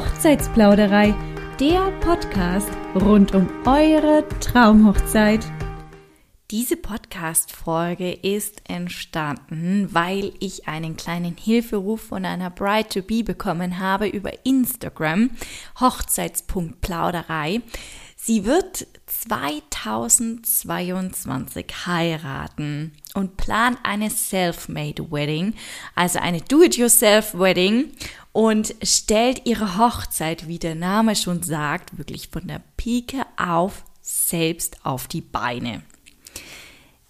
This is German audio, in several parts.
Hochzeitsplauderei, der Podcast rund um eure Traumhochzeit. Diese Podcast-Folge ist entstanden, weil ich einen kleinen Hilferuf von einer Bride-to-Be bekommen habe über Instagram, Hochzeitspunkt-Plauderei. Sie wird 2022 heiraten und plant eine Self-Made Wedding, also eine Do-it-yourself Wedding und stellt ihre Hochzeit, wie der Name schon sagt, wirklich von der Pike auf selbst auf die Beine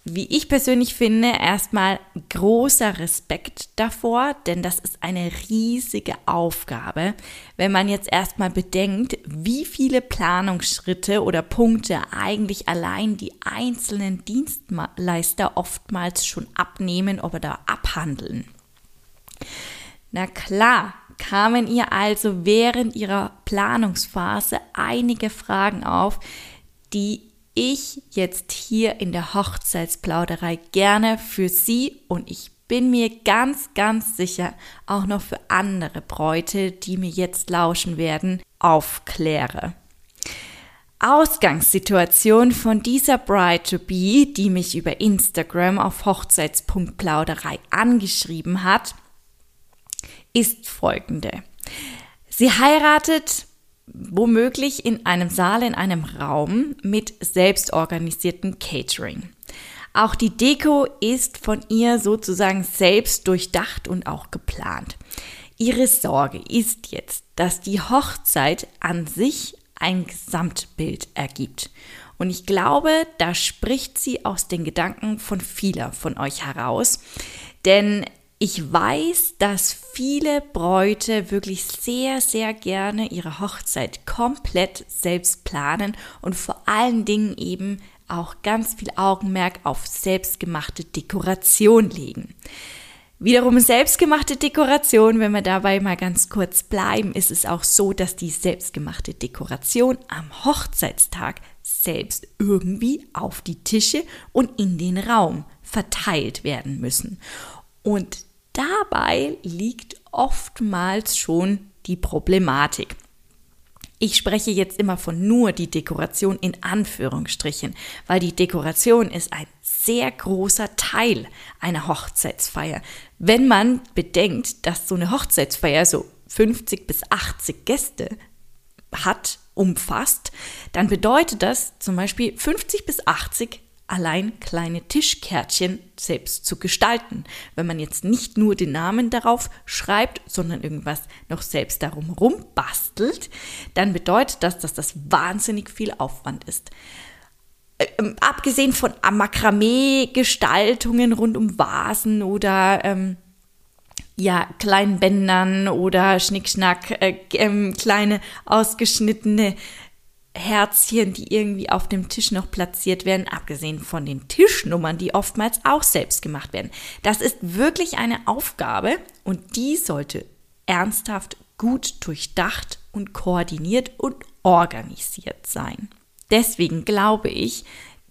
wie ich persönlich finde, erstmal großer Respekt davor, denn das ist eine riesige Aufgabe, wenn man jetzt erstmal bedenkt, wie viele Planungsschritte oder Punkte eigentlich allein die einzelnen Dienstleister oftmals schon abnehmen oder abhandeln. Na klar, kamen ihr also während ihrer Planungsphase einige Fragen auf, die ich jetzt hier in der Hochzeitsplauderei gerne für Sie und ich bin mir ganz, ganz sicher auch noch für andere Bräute, die mir jetzt lauschen werden, aufkläre. Ausgangssituation von dieser Bride to Be, die mich über Instagram auf Hochzeitspunktplauderei angeschrieben hat, ist folgende. Sie heiratet womöglich in einem Saal, in einem Raum mit selbstorganisiertem Catering. Auch die Deko ist von ihr sozusagen selbst durchdacht und auch geplant. Ihre Sorge ist jetzt, dass die Hochzeit an sich ein Gesamtbild ergibt. Und ich glaube, da spricht sie aus den Gedanken von vieler von euch heraus. Denn ich weiß, dass viele Bräute wirklich sehr, sehr gerne ihre Hochzeit komplett selbst planen und vor allen Dingen eben auch ganz viel Augenmerk auf selbstgemachte Dekoration legen. Wiederum selbstgemachte Dekoration, wenn wir dabei mal ganz kurz bleiben, ist es auch so, dass die selbstgemachte Dekoration am Hochzeitstag selbst irgendwie auf die Tische und in den Raum verteilt werden müssen. Und Dabei liegt oftmals schon die Problematik. Ich spreche jetzt immer von nur die Dekoration in Anführungsstrichen, weil die Dekoration ist ein sehr großer Teil einer Hochzeitsfeier. Wenn man bedenkt, dass so eine Hochzeitsfeier so 50 bis 80 Gäste hat, umfasst, dann bedeutet das zum Beispiel 50 bis 80 allein kleine Tischkärtchen selbst zu gestalten. Wenn man jetzt nicht nur den Namen darauf schreibt, sondern irgendwas noch selbst darum rumbastelt, dann bedeutet das, dass das wahnsinnig viel Aufwand ist. Ähm, abgesehen von Makramee-Gestaltungen rund um Vasen oder ähm, ja, kleinen Bändern oder Schnickschnack, äh, äh, kleine ausgeschnittene Herzchen, die irgendwie auf dem Tisch noch platziert werden, abgesehen von den Tischnummern, die oftmals auch selbst gemacht werden. Das ist wirklich eine Aufgabe und die sollte ernsthaft gut durchdacht und koordiniert und organisiert sein. Deswegen glaube ich,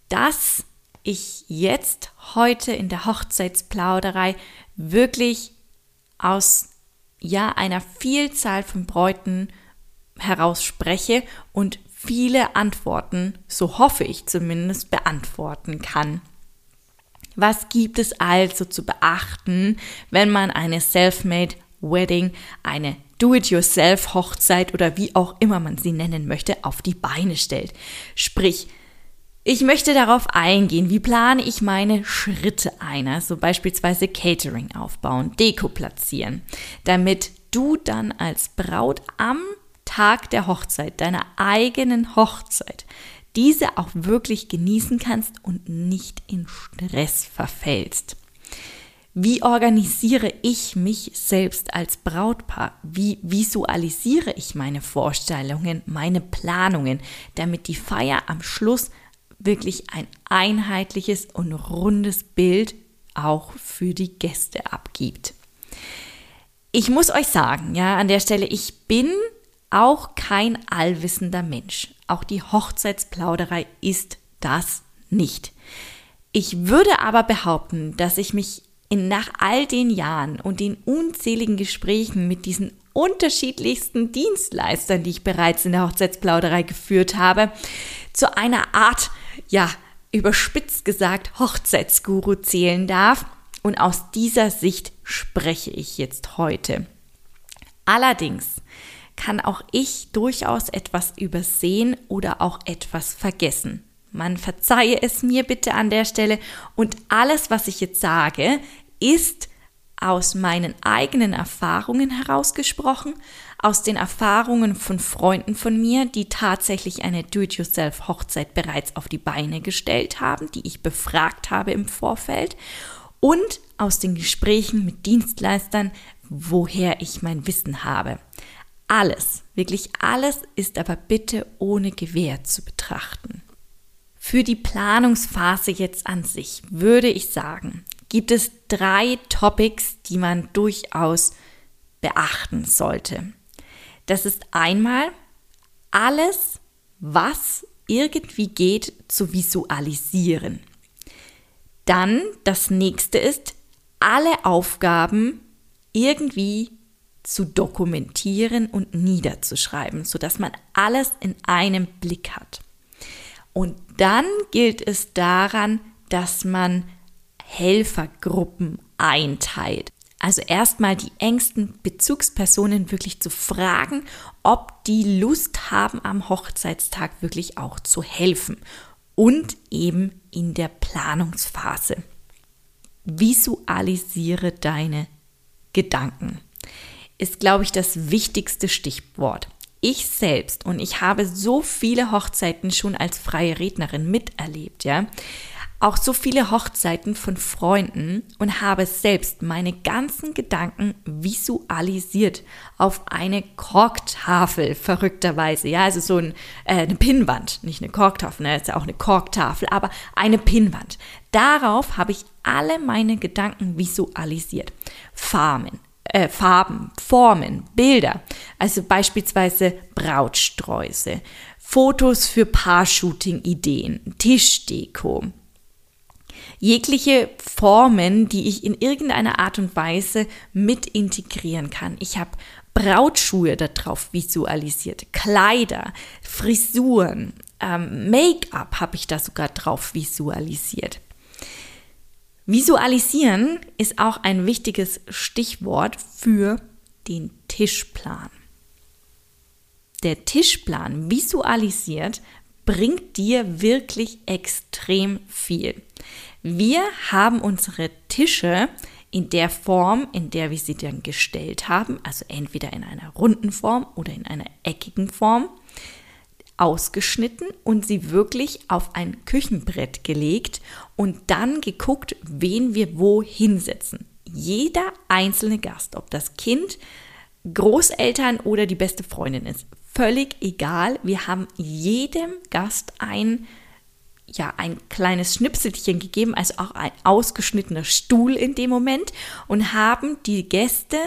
dass ich jetzt heute in der Hochzeitsplauderei wirklich aus ja einer Vielzahl von Bräuten heraus spreche und viele Antworten, so hoffe ich zumindest, beantworten kann. Was gibt es also zu beachten, wenn man eine Self-Made Wedding, eine Do-it-yourself-Hochzeit oder wie auch immer man sie nennen möchte, auf die Beine stellt? Sprich, ich möchte darauf eingehen, wie plane ich meine Schritte ein, also beispielsweise Catering aufbauen, Deko platzieren, damit du dann als Braut am Tag der Hochzeit, deiner eigenen Hochzeit, diese auch wirklich genießen kannst und nicht in Stress verfällst. Wie organisiere ich mich selbst als Brautpaar? Wie visualisiere ich meine Vorstellungen, meine Planungen, damit die Feier am Schluss wirklich ein einheitliches und rundes Bild auch für die Gäste abgibt? Ich muss euch sagen, ja, an der Stelle, ich bin auch kein allwissender Mensch. Auch die Hochzeitsplauderei ist das nicht. Ich würde aber behaupten, dass ich mich in, nach all den Jahren und den unzähligen Gesprächen mit diesen unterschiedlichsten Dienstleistern, die ich bereits in der Hochzeitsplauderei geführt habe, zu einer Art, ja, überspitzt gesagt, Hochzeitsguru zählen darf. Und aus dieser Sicht spreche ich jetzt heute. Allerdings kann auch ich durchaus etwas übersehen oder auch etwas vergessen. Man verzeihe es mir bitte an der Stelle und alles, was ich jetzt sage, ist aus meinen eigenen Erfahrungen herausgesprochen, aus den Erfahrungen von Freunden von mir, die tatsächlich eine Do-it-yourself-Hochzeit bereits auf die Beine gestellt haben, die ich befragt habe im Vorfeld und aus den Gesprächen mit Dienstleistern, woher ich mein Wissen habe. Alles, wirklich alles ist aber bitte ohne Gewähr zu betrachten. Für die Planungsphase jetzt an sich würde ich sagen, gibt es drei Topics, die man durchaus beachten sollte. Das ist einmal alles, was irgendwie geht, zu visualisieren. Dann das nächste ist, alle Aufgaben irgendwie zu dokumentieren und niederzuschreiben, sodass man alles in einem Blick hat. Und dann gilt es daran, dass man Helfergruppen einteilt. Also erstmal die engsten Bezugspersonen wirklich zu fragen, ob die Lust haben, am Hochzeitstag wirklich auch zu helfen und eben in der Planungsphase. Visualisiere deine Gedanken. Ist, glaube ich, das wichtigste Stichwort. Ich selbst und ich habe so viele Hochzeiten schon als freie Rednerin miterlebt, ja auch so viele Hochzeiten von Freunden und habe selbst meine ganzen Gedanken visualisiert auf eine Korktafel, verrückterweise. Ja, also so ein, äh, eine Pinnwand, nicht eine Korktafel, ne, ist ja auch eine Korktafel, aber eine Pinnwand. Darauf habe ich alle meine Gedanken visualisiert. Farben, äh, Farben, Formen, Bilder, also beispielsweise Brautsträuße, Fotos für Paar-Shooting-Ideen, Tischdeko, jegliche Formen, die ich in irgendeiner Art und Weise mit integrieren kann. Ich habe Brautschuhe darauf visualisiert, Kleider, Frisuren, ähm, Make-up habe ich da sogar drauf visualisiert. Visualisieren ist auch ein wichtiges Stichwort für den Tischplan. Der Tischplan visualisiert bringt dir wirklich extrem viel. Wir haben unsere Tische in der Form, in der wir sie dann gestellt haben, also entweder in einer runden Form oder in einer eckigen Form, ausgeschnitten und sie wirklich auf ein Küchenbrett gelegt und dann geguckt, wen wir wo hinsetzen. Jeder einzelne Gast, ob das Kind, Großeltern oder die beste Freundin ist, völlig egal. Wir haben jedem Gast ein ja, ein kleines Schnipselchen gegeben, also auch ein ausgeschnittener Stuhl in dem Moment und haben die Gäste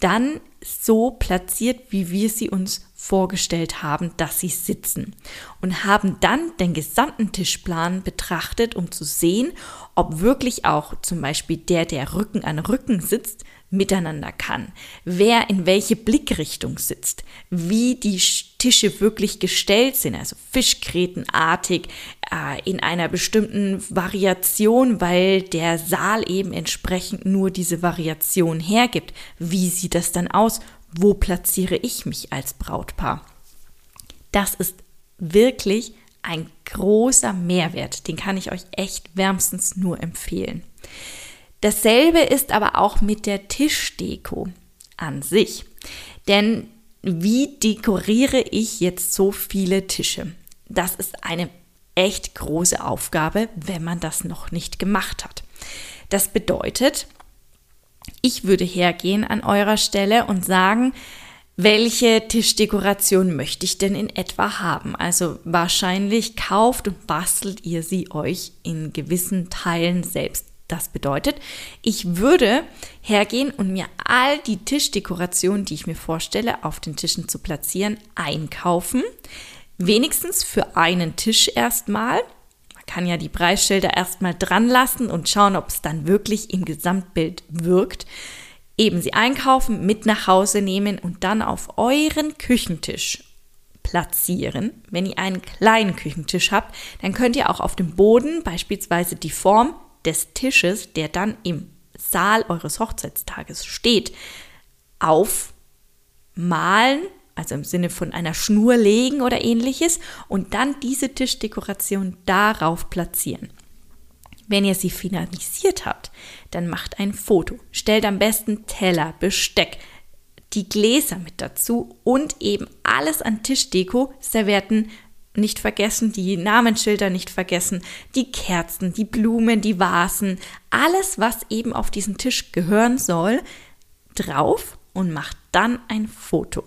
dann so platziert, wie wir sie uns vorgestellt haben, dass sie sitzen und haben dann den gesamten Tischplan betrachtet, um zu sehen, ob wirklich auch zum Beispiel der, der Rücken an Rücken sitzt, miteinander kann, wer in welche Blickrichtung sitzt, wie die Tische wirklich gestellt sind, also Fischgrätenartig äh, in einer bestimmten Variation, weil der Saal eben entsprechend nur diese Variation hergibt. Wie sieht das dann aus? Wo platziere ich mich als Brautpaar? Das ist wirklich ein großer Mehrwert, den kann ich euch echt wärmstens nur empfehlen. Dasselbe ist aber auch mit der Tischdeko an sich. Denn wie dekoriere ich jetzt so viele Tische? Das ist eine echt große Aufgabe, wenn man das noch nicht gemacht hat. Das bedeutet, ich würde hergehen an eurer Stelle und sagen, welche Tischdekoration möchte ich denn in etwa haben? Also wahrscheinlich kauft und bastelt ihr sie euch in gewissen Teilen selbst das bedeutet, ich würde hergehen und mir all die Tischdekorationen, die ich mir vorstelle, auf den Tischen zu platzieren, einkaufen. Wenigstens für einen Tisch erstmal. Kann ja die Preisschilder erstmal dran lassen und schauen, ob es dann wirklich im Gesamtbild wirkt. eben sie einkaufen, mit nach Hause nehmen und dann auf euren Küchentisch platzieren. Wenn ihr einen kleinen Küchentisch habt, dann könnt ihr auch auf dem Boden beispielsweise die Form des Tisches, der dann im Saal eures Hochzeitstages steht, aufmalen, also im Sinne von einer Schnur legen oder ähnliches und dann diese Tischdekoration darauf platzieren. Wenn ihr sie finalisiert habt, dann macht ein Foto. Stellt am besten Teller, Besteck, die Gläser mit dazu und eben alles an Tischdeko, Servietten nicht vergessen, die Namensschilder nicht vergessen, die Kerzen, die Blumen, die Vasen, alles, was eben auf diesen Tisch gehören soll, drauf und macht dann ein Foto.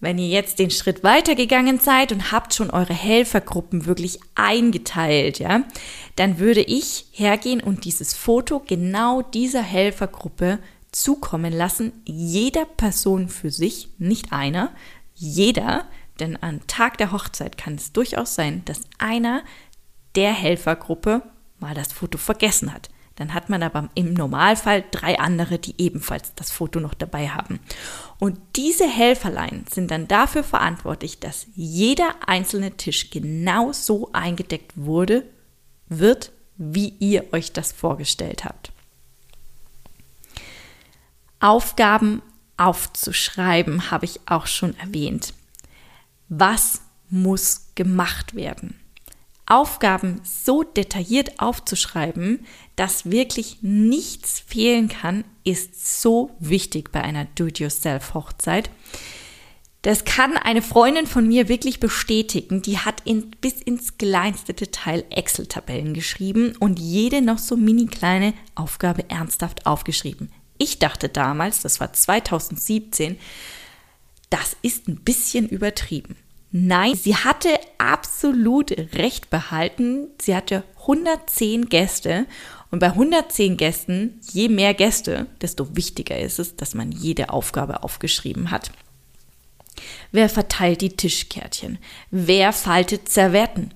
Wenn ihr jetzt den Schritt weitergegangen seid und habt schon eure Helfergruppen wirklich eingeteilt, ja, dann würde ich hergehen und dieses Foto genau dieser Helfergruppe zukommen lassen, jeder Person für sich, nicht einer, jeder, denn am Tag der Hochzeit kann es durchaus sein, dass einer der Helfergruppe mal das Foto vergessen hat. Dann hat man aber im Normalfall drei andere, die ebenfalls das Foto noch dabei haben. Und diese Helferlein sind dann dafür verantwortlich, dass jeder einzelne Tisch genau so eingedeckt wurde, wird, wie ihr euch das vorgestellt habt. Aufgaben aufzuschreiben, habe ich auch schon erwähnt. Was muss gemacht werden? Aufgaben so detailliert aufzuschreiben, dass wirklich nichts fehlen kann, ist so wichtig bei einer Do-it-yourself-Hochzeit. Das kann eine Freundin von mir wirklich bestätigen. Die hat in, bis ins kleinste Detail Excel-Tabellen geschrieben und jede noch so mini kleine Aufgabe ernsthaft aufgeschrieben. Ich dachte damals, das war 2017, das ist ein bisschen übertrieben. Nein, sie hatte absolut recht behalten. Sie hatte 110 Gäste und bei 110 Gästen, je mehr Gäste, desto wichtiger ist es, dass man jede Aufgabe aufgeschrieben hat. Wer verteilt die Tischkärtchen? Wer faltet Servietten?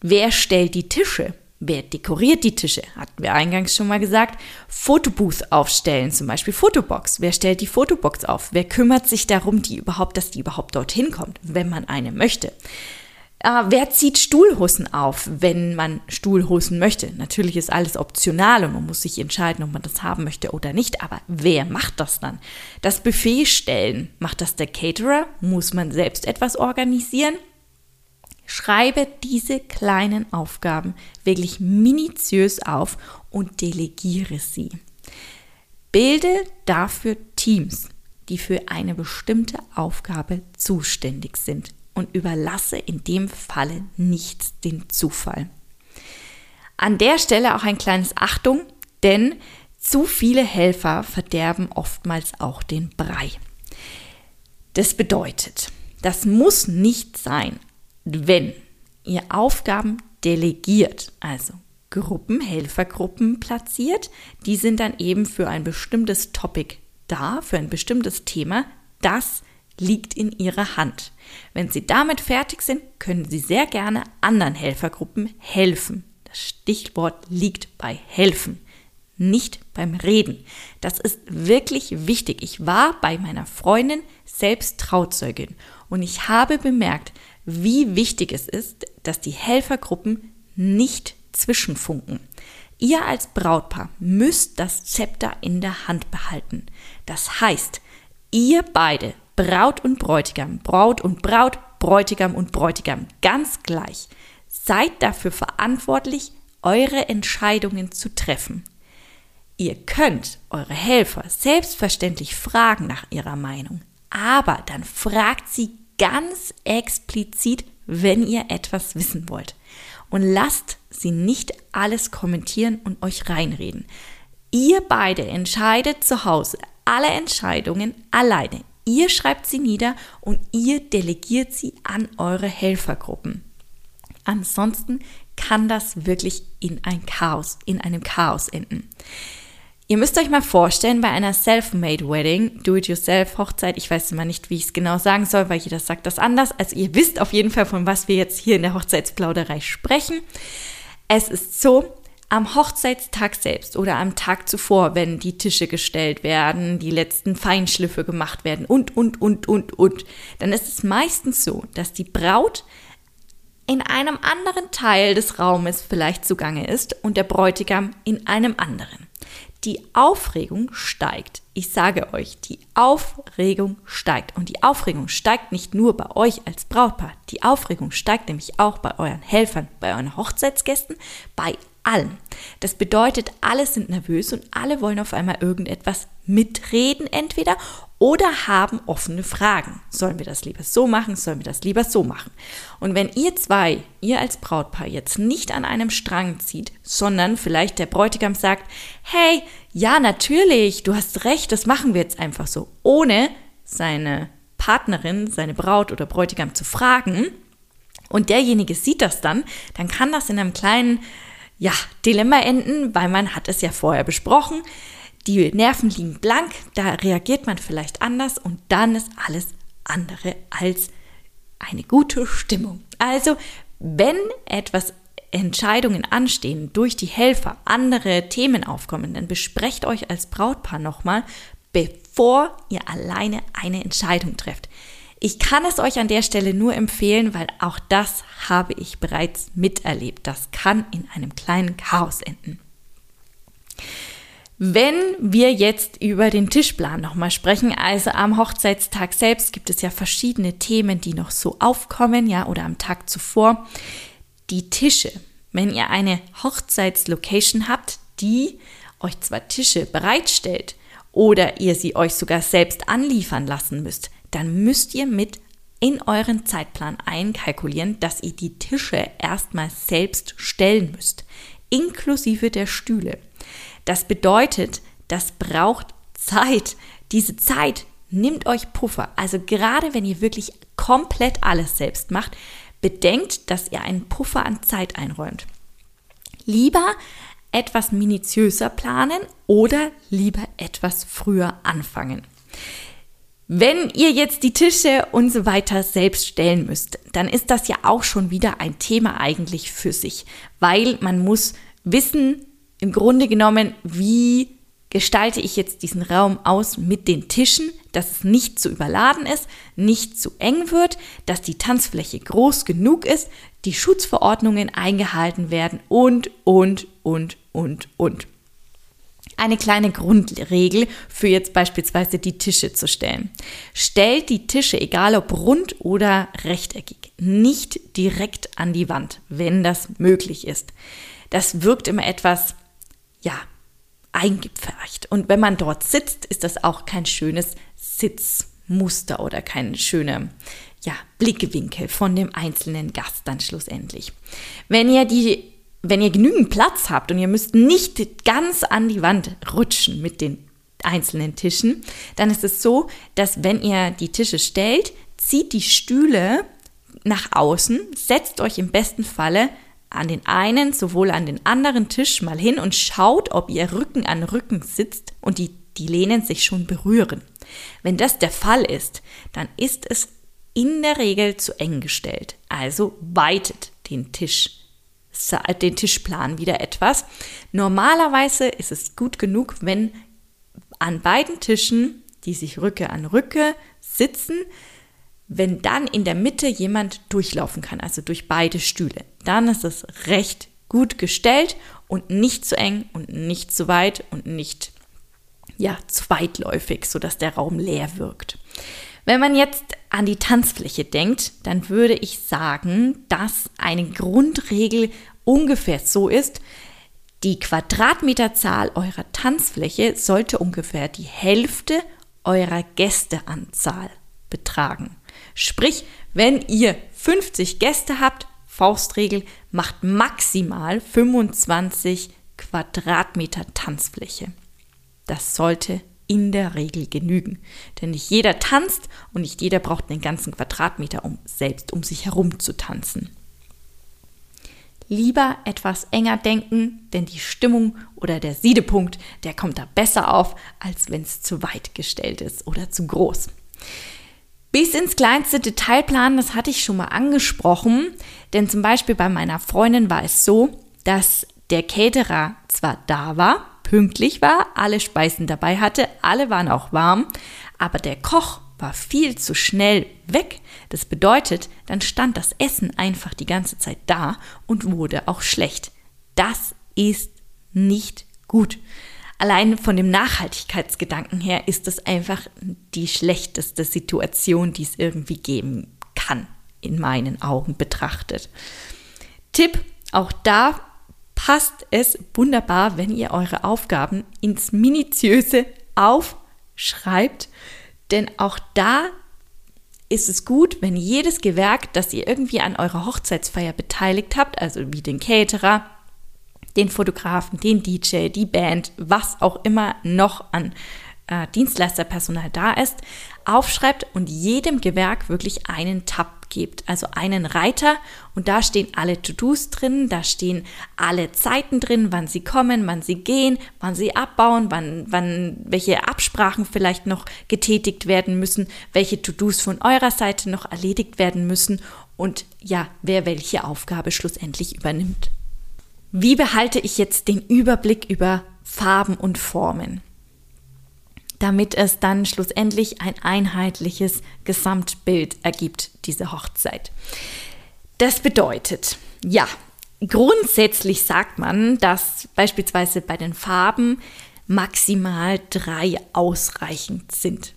Wer stellt die Tische? Wer dekoriert die Tische? Hatten wir eingangs schon mal gesagt. Fotobooth aufstellen, zum Beispiel Fotobox. Wer stellt die Fotobox auf? Wer kümmert sich darum, die überhaupt, dass die überhaupt dorthin kommt, wenn man eine möchte? Äh, wer zieht Stuhlhosen auf, wenn man Stuhlhosen möchte? Natürlich ist alles optional und man muss sich entscheiden, ob man das haben möchte oder nicht. Aber wer macht das dann? Das Buffet stellen, macht das der Caterer? Muss man selbst etwas organisieren? Schreibe diese kleinen Aufgaben wirklich minutiös auf und delegiere sie. Bilde dafür Teams, die für eine bestimmte Aufgabe zuständig sind und überlasse in dem Falle nichts dem Zufall. An der Stelle auch ein kleines Achtung, denn zu viele Helfer verderben oftmals auch den Brei. Das bedeutet, das muss nicht sein, wenn ihr Aufgaben delegiert, also Gruppen, Helfergruppen platziert, die sind dann eben für ein bestimmtes Topic da, für ein bestimmtes Thema, das liegt in ihrer Hand. Wenn sie damit fertig sind, können sie sehr gerne anderen Helfergruppen helfen. Das Stichwort liegt bei helfen, nicht beim Reden. Das ist wirklich wichtig. Ich war bei meiner Freundin selbst Trauzeugin und ich habe bemerkt, wie wichtig es ist, dass die Helfergruppen nicht zwischenfunken. Ihr als Brautpaar müsst das Zepter in der Hand behalten. Das heißt, ihr beide, Braut und Bräutigam, Braut und Braut, Bräutigam und Bräutigam, ganz gleich, seid dafür verantwortlich, eure Entscheidungen zu treffen. Ihr könnt eure Helfer selbstverständlich fragen nach ihrer Meinung, aber dann fragt sie ganz explizit, wenn ihr etwas wissen wollt. Und lasst sie nicht alles kommentieren und euch reinreden. Ihr beide entscheidet zu Hause alle Entscheidungen alleine. Ihr schreibt sie nieder und ihr delegiert sie an eure Helfergruppen. Ansonsten kann das wirklich in ein Chaos, in einem Chaos enden. Ihr müsst euch mal vorstellen, bei einer Self-Made Wedding, Do-it-yourself-Hochzeit, ich weiß immer nicht, wie ich es genau sagen soll, weil jeder sagt das anders. Also ihr wisst auf jeden Fall, von was wir jetzt hier in der Hochzeitsplauderei sprechen. Es ist so, am Hochzeitstag selbst oder am Tag zuvor, wenn die Tische gestellt werden, die letzten Feinschliffe gemacht werden und, und, und, und, und, dann ist es meistens so, dass die Braut in einem anderen Teil des Raumes vielleicht zugange ist und der Bräutigam in einem anderen. Die Aufregung steigt. Ich sage euch, die Aufregung steigt. Und die Aufregung steigt nicht nur bei euch als Brautpaar. Die Aufregung steigt nämlich auch bei euren Helfern, bei euren Hochzeitsgästen, bei allen. Das bedeutet, alle sind nervös und alle wollen auf einmal irgendetwas mitreden entweder oder haben offene Fragen. Sollen wir das lieber so machen? Sollen wir das lieber so machen? Und wenn ihr zwei, ihr als Brautpaar jetzt nicht an einem Strang zieht, sondern vielleicht der Bräutigam sagt, hey, ja, natürlich, du hast recht, das machen wir jetzt einfach so, ohne seine Partnerin, seine Braut oder Bräutigam zu fragen, und derjenige sieht das dann, dann kann das in einem kleinen ja, Dilemma enden, weil man hat es ja vorher besprochen. Die Nerven liegen blank, da reagiert man vielleicht anders und dann ist alles andere als eine gute Stimmung. Also, wenn etwas Entscheidungen anstehen durch die Helfer, andere Themen aufkommen, dann besprecht euch als Brautpaar nochmal, bevor ihr alleine eine Entscheidung trefft. Ich kann es euch an der Stelle nur empfehlen, weil auch das habe ich bereits miterlebt. Das kann in einem kleinen Chaos enden. Wenn wir jetzt über den Tischplan nochmal sprechen, also am Hochzeitstag selbst gibt es ja verschiedene Themen, die noch so aufkommen, ja, oder am Tag zuvor. Die Tische. Wenn ihr eine Hochzeitslocation habt, die euch zwar Tische bereitstellt oder ihr sie euch sogar selbst anliefern lassen müsst, dann müsst ihr mit in euren Zeitplan einkalkulieren, dass ihr die Tische erstmal selbst stellen müsst, inklusive der Stühle. Das bedeutet, das braucht Zeit. Diese Zeit nimmt euch Puffer. Also gerade wenn ihr wirklich komplett alles selbst macht, bedenkt, dass ihr einen Puffer an Zeit einräumt. Lieber etwas minutiöser planen oder lieber etwas früher anfangen. Wenn ihr jetzt die Tische und so weiter selbst stellen müsst, dann ist das ja auch schon wieder ein Thema eigentlich für sich, weil man muss wissen, im Grunde genommen, wie gestalte ich jetzt diesen Raum aus mit den Tischen, dass es nicht zu überladen ist, nicht zu eng wird, dass die Tanzfläche groß genug ist, die Schutzverordnungen eingehalten werden und, und, und, und, und eine kleine Grundregel für jetzt beispielsweise die Tische zu stellen. Stellt die Tische, egal ob rund oder rechteckig, nicht direkt an die Wand, wenn das möglich ist. Das wirkt immer etwas, ja, eingepfercht. Und wenn man dort sitzt, ist das auch kein schönes Sitzmuster oder kein schöner ja, Blickwinkel von dem einzelnen Gast dann schlussendlich. Wenn ihr die wenn ihr genügend Platz habt und ihr müsst nicht ganz an die Wand rutschen mit den einzelnen Tischen, dann ist es so, dass wenn ihr die Tische stellt, zieht die Stühle nach außen, setzt euch im besten Falle an den einen, sowohl an den anderen Tisch mal hin und schaut, ob ihr Rücken an Rücken sitzt und die, die Lehnen sich schon berühren. Wenn das der Fall ist, dann ist es in der Regel zu eng gestellt. Also weitet den Tisch den Tischplan wieder etwas. Normalerweise ist es gut genug, wenn an beiden Tischen, die sich Rücke an Rücke sitzen, wenn dann in der Mitte jemand durchlaufen kann, also durch beide Stühle, dann ist es recht gut gestellt und nicht zu eng und nicht zu weit und nicht ja, zu weitläufig, sodass der Raum leer wirkt. Wenn man jetzt an die Tanzfläche denkt, dann würde ich sagen, dass eine Grundregel ungefähr so ist, die Quadratmeterzahl eurer Tanzfläche sollte ungefähr die Hälfte eurer Gästeanzahl betragen. Sprich, wenn ihr 50 Gäste habt, Faustregel, macht maximal 25 Quadratmeter Tanzfläche. Das sollte in der Regel genügen. Denn nicht jeder tanzt und nicht jeder braucht einen ganzen Quadratmeter, um selbst um sich herum zu tanzen. Lieber etwas enger denken, denn die Stimmung oder der Siedepunkt, der kommt da besser auf, als wenn es zu weit gestellt ist oder zu groß. Bis ins kleinste Detail planen, das hatte ich schon mal angesprochen, denn zum Beispiel bei meiner Freundin war es so, dass der Caterer zwar da war, pünktlich war, alle Speisen dabei hatte, alle waren auch warm, aber der Koch war viel zu schnell weg. Das bedeutet, dann stand das Essen einfach die ganze Zeit da und wurde auch schlecht. Das ist nicht gut. Allein von dem Nachhaltigkeitsgedanken her ist das einfach die schlechteste Situation, die es irgendwie geben kann, in meinen Augen betrachtet. Tipp, auch da passt es wunderbar, wenn ihr eure Aufgaben ins Minutiöse aufschreibt, denn auch da ist es gut, wenn jedes Gewerk, das ihr irgendwie an eurer Hochzeitsfeier beteiligt habt, also wie den Caterer, den Fotografen, den DJ, die Band, was auch immer noch an äh, Dienstleisterpersonal da ist, aufschreibt und jedem Gewerk wirklich einen Tab gibt, also einen Reiter und da stehen alle To-Dos drin, da stehen alle Zeiten drin, wann sie kommen, wann sie gehen, wann sie abbauen, wann, wann welche Absprachen vielleicht noch getätigt werden müssen, welche To-Dos von eurer Seite noch erledigt werden müssen und ja, wer welche Aufgabe schlussendlich übernimmt. Wie behalte ich jetzt den Überblick über Farben und Formen? Damit es dann schlussendlich ein einheitliches Gesamtbild ergibt, diese Hochzeit. Das bedeutet, ja, grundsätzlich sagt man, dass beispielsweise bei den Farben maximal drei ausreichend sind.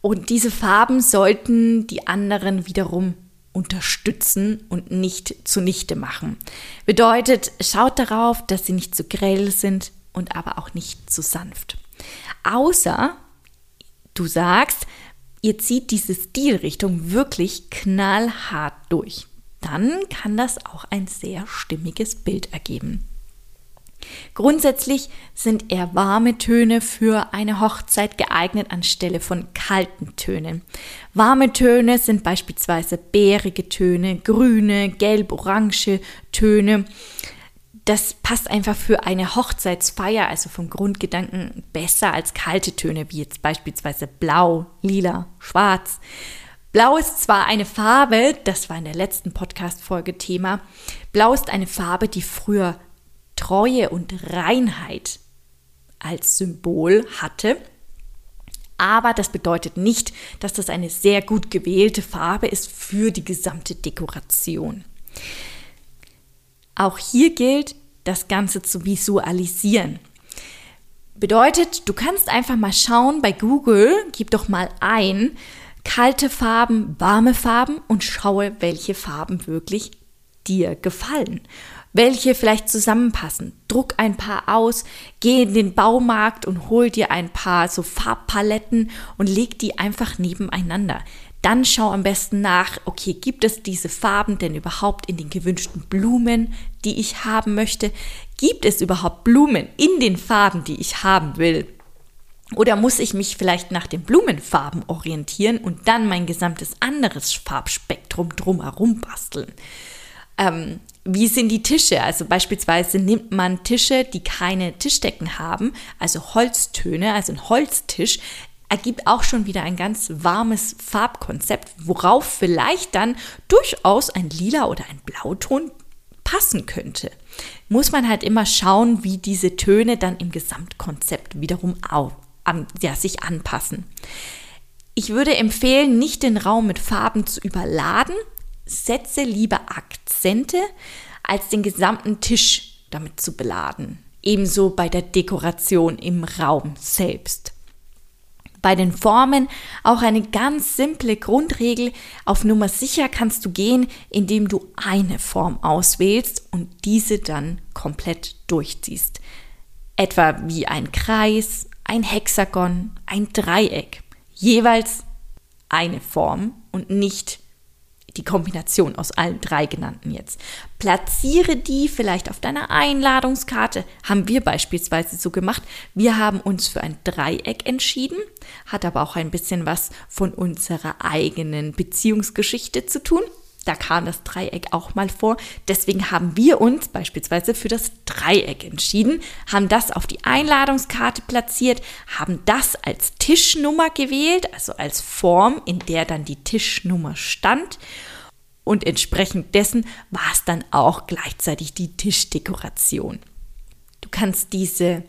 Und diese Farben sollten die anderen wiederum unterstützen und nicht zunichte machen. Bedeutet, schaut darauf, dass sie nicht zu grell sind und aber auch nicht zu sanft. Außer du sagst, ihr zieht diese Stilrichtung wirklich knallhart durch. Dann kann das auch ein sehr stimmiges Bild ergeben. Grundsätzlich sind eher warme Töne für eine Hochzeit geeignet anstelle von kalten Tönen. Warme Töne sind beispielsweise bärige Töne, grüne, gelb-orange Töne das passt einfach für eine Hochzeitsfeier, also vom Grundgedanken besser als kalte Töne, wie jetzt beispielsweise blau, lila, schwarz. Blau ist zwar eine Farbe, das war in der letzten Podcast-Folge Thema, Blau ist eine Farbe, die früher Treue und Reinheit als Symbol hatte. Aber das bedeutet nicht, dass das eine sehr gut gewählte Farbe ist für die gesamte Dekoration. Auch hier gilt, das Ganze zu visualisieren. Bedeutet, du kannst einfach mal schauen bei Google, gib doch mal ein, kalte Farben, warme Farben und schaue, welche Farben wirklich dir gefallen. Welche vielleicht zusammenpassen. Druck ein paar aus, geh in den Baumarkt und hol dir ein paar so Farbpaletten und leg die einfach nebeneinander. Dann schau am besten nach, okay, gibt es diese Farben denn überhaupt in den gewünschten Blumen, die ich haben möchte? Gibt es überhaupt Blumen in den Farben, die ich haben will? Oder muss ich mich vielleicht nach den Blumenfarben orientieren und dann mein gesamtes anderes Farbspektrum drumherum basteln? Ähm, wie sind die Tische? Also beispielsweise nimmt man Tische, die keine Tischdecken haben, also Holztöne, also ein Holztisch, ergibt auch schon wieder ein ganz warmes Farbkonzept, worauf vielleicht dann durchaus ein lila oder ein Blauton passen könnte. Muss man halt immer schauen, wie diese Töne dann im Gesamtkonzept wiederum auf, an, ja, sich anpassen. Ich würde empfehlen, nicht den Raum mit Farben zu überladen. Setze lieber Akzente, als den gesamten Tisch damit zu beladen. Ebenso bei der Dekoration im Raum selbst. Bei den Formen auch eine ganz simple Grundregel. Auf Nummer sicher kannst du gehen, indem du eine Form auswählst und diese dann komplett durchziehst. Etwa wie ein Kreis, ein Hexagon, ein Dreieck. Jeweils eine Form und nicht die Kombination aus allen drei genannten jetzt. Platziere die vielleicht auf deiner Einladungskarte. Haben wir beispielsweise so gemacht. Wir haben uns für ein Dreieck entschieden, hat aber auch ein bisschen was von unserer eigenen Beziehungsgeschichte zu tun. Da kam das Dreieck auch mal vor. Deswegen haben wir uns beispielsweise für das Dreieck entschieden, haben das auf die Einladungskarte platziert, haben das als Tischnummer gewählt, also als Form, in der dann die Tischnummer stand. Und entsprechend dessen war es dann auch gleichzeitig die Tischdekoration. kannst diese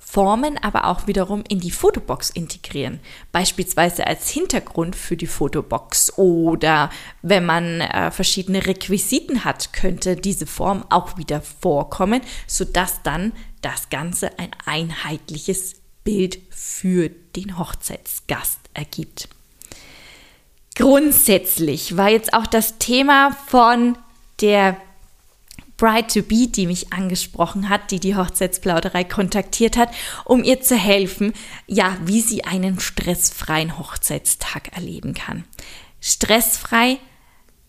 Formen aber auch wiederum in die Fotobox integrieren. Beispielsweise als Hintergrund für die Fotobox oder wenn man äh, verschiedene Requisiten hat, könnte diese Form auch wieder vorkommen, sodass dann das Ganze ein einheitliches Bild für den Hochzeitsgast ergibt. Grundsätzlich war jetzt auch das Thema von der Bride to Be, die mich angesprochen hat, die die Hochzeitsplauderei kontaktiert hat, um ihr zu helfen, ja, wie sie einen stressfreien Hochzeitstag erleben kann. Stressfrei,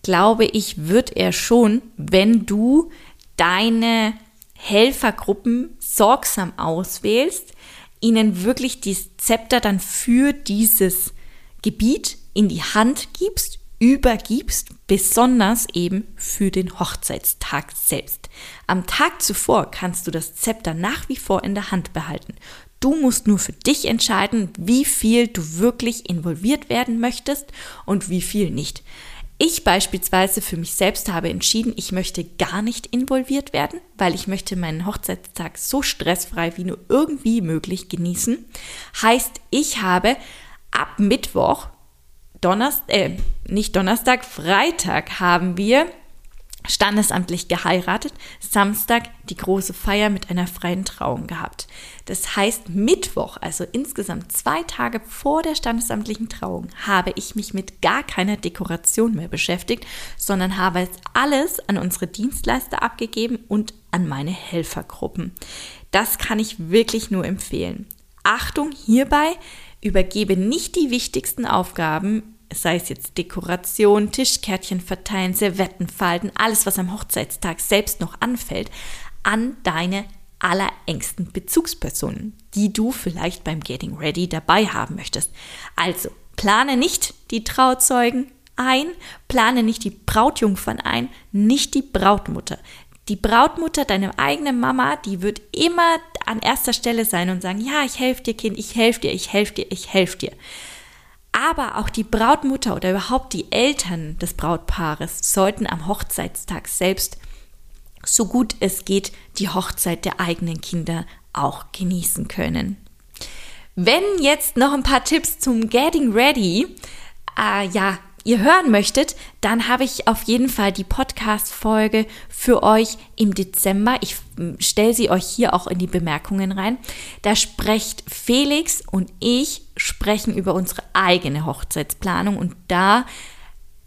glaube ich, wird er schon, wenn du deine Helfergruppen sorgsam auswählst, ihnen wirklich die Zepter dann für dieses Gebiet in die Hand gibst übergibst, besonders eben für den Hochzeitstag selbst. Am Tag zuvor kannst du das Zepter nach wie vor in der Hand behalten. Du musst nur für dich entscheiden, wie viel du wirklich involviert werden möchtest und wie viel nicht. Ich beispielsweise für mich selbst habe entschieden, ich möchte gar nicht involviert werden, weil ich möchte meinen Hochzeitstag so stressfrei wie nur irgendwie möglich genießen. Heißt, ich habe ab Mittwoch Donnerstag, äh, nicht Donnerstag, Freitag haben wir standesamtlich geheiratet, Samstag die große Feier mit einer freien Trauung gehabt. Das heißt, Mittwoch, also insgesamt zwei Tage vor der standesamtlichen Trauung, habe ich mich mit gar keiner Dekoration mehr beschäftigt, sondern habe es alles an unsere Dienstleister abgegeben und an meine Helfergruppen. Das kann ich wirklich nur empfehlen. Achtung hierbei, Übergebe nicht die wichtigsten Aufgaben, sei es jetzt Dekoration, Tischkärtchen verteilen, Servetten falten, alles, was am Hochzeitstag selbst noch anfällt, an deine allerengsten Bezugspersonen, die du vielleicht beim Getting Ready dabei haben möchtest. Also plane nicht die Trauzeugen ein, plane nicht die Brautjungfern ein, nicht die Brautmutter. Die Brautmutter, deine eigene Mama, die wird immer an erster Stelle sein und sagen, ja, ich helfe dir, Kind, ich helfe dir, ich helfe dir, ich helfe dir. Aber auch die Brautmutter oder überhaupt die Eltern des Brautpaares sollten am Hochzeitstag selbst, so gut es geht, die Hochzeit der eigenen Kinder auch genießen können. Wenn jetzt noch ein paar Tipps zum Getting Ready, äh, ja, ihr hören möchtet, dann habe ich auf jeden Fall die Podcast-Folge für euch im Dezember. Ich hm, stelle sie euch hier auch in die Bemerkungen rein. Da sprecht Felix und ich sprechen über unsere eigene Hochzeitsplanung und da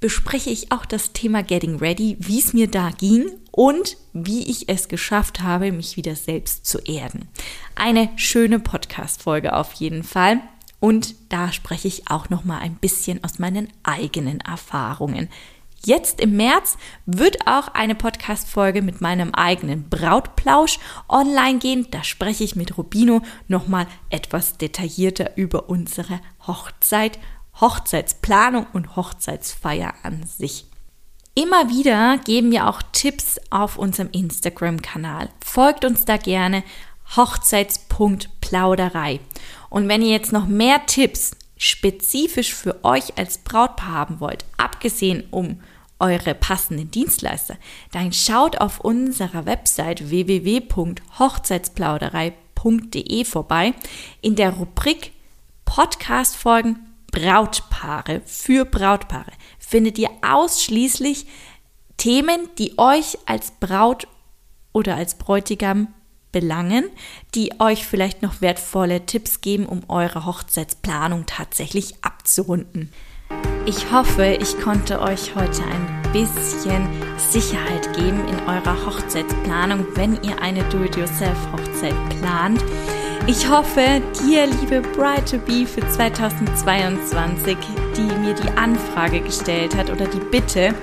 bespreche ich auch das Thema Getting Ready, wie es mir da ging und wie ich es geschafft habe, mich wieder selbst zu erden. Eine schöne Podcast-Folge auf jeden Fall. Und da spreche ich auch noch mal ein bisschen aus meinen eigenen Erfahrungen. Jetzt im März wird auch eine Podcast-Folge mit meinem eigenen Brautplausch online gehen. Da spreche ich mit Rubino nochmal etwas detaillierter über unsere Hochzeit, Hochzeitsplanung und Hochzeitsfeier an sich. Immer wieder geben wir auch Tipps auf unserem Instagram-Kanal. Folgt uns da gerne Hochzeits.plauderei. Und wenn ihr jetzt noch mehr Tipps spezifisch für euch als Brautpaar haben wollt, abgesehen um eure passenden Dienstleister, dann schaut auf unserer Website www.hochzeitsplauderei.de vorbei in der Rubrik Podcast-Folgen Brautpaare für Brautpaare findet ihr ausschließlich Themen, die euch als Braut oder als Bräutigam belangen, die euch vielleicht noch wertvolle Tipps geben, um eure Hochzeitsplanung tatsächlich abzurunden. Ich hoffe, ich konnte euch heute ein bisschen Sicherheit geben in eurer Hochzeitsplanung, wenn ihr eine Do-it-yourself-Hochzeit plant. Ich hoffe, dir, liebe Bride-to-be für 2022, die mir die Anfrage gestellt hat oder die Bitte,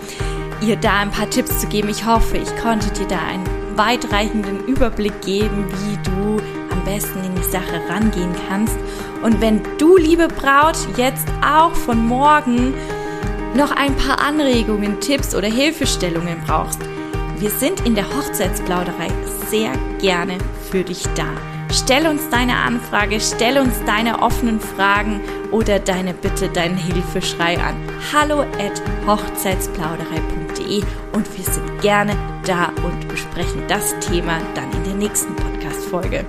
ihr da ein paar Tipps zu geben, ich hoffe, ich konnte dir da einen weitreichenden Überblick geben, wie du am besten in die Sache rangehen kannst. Und wenn du, liebe Braut, jetzt auch von morgen noch ein paar Anregungen, Tipps oder Hilfestellungen brauchst, wir sind in der Hochzeitsplauderei sehr gerne für dich da. Stell uns deine Anfrage, stell uns deine offenen Fragen oder deine Bitte, deinen Hilfeschrei an hallo at hochzeitsplauderei.de und wir sind gerne da und besprechen das Thema dann in der nächsten Podcast-Folge.